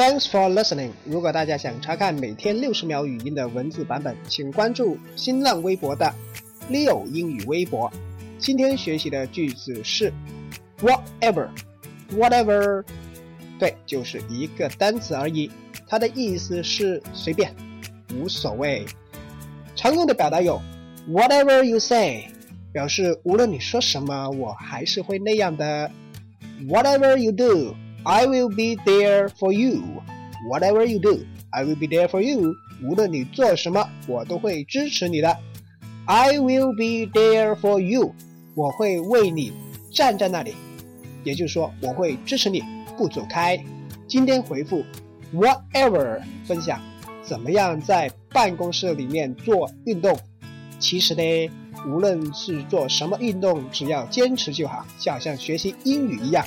Thanks for listening。如果大家想查看每天六十秒语音的文字版本，请关注新浪微博的 Leo 英语微博。今天学习的句子是 whatever，whatever，对，就是一个单词而已，它的意思是随便，无所谓。常用的表达有 whatever you say，表示无论你说什么，我还是会那样的。Whatever you do。I will be there for you. Whatever you do, I will be there for you. 无论你做什么，我都会支持你的。I will be there for you. 我会为你站在那里，也就是说，我会支持你，不走开。今天回复 whatever 分享怎么样在办公室里面做运动。其实呢，无论是做什么运动，只要坚持就好，就好像学习英语一样。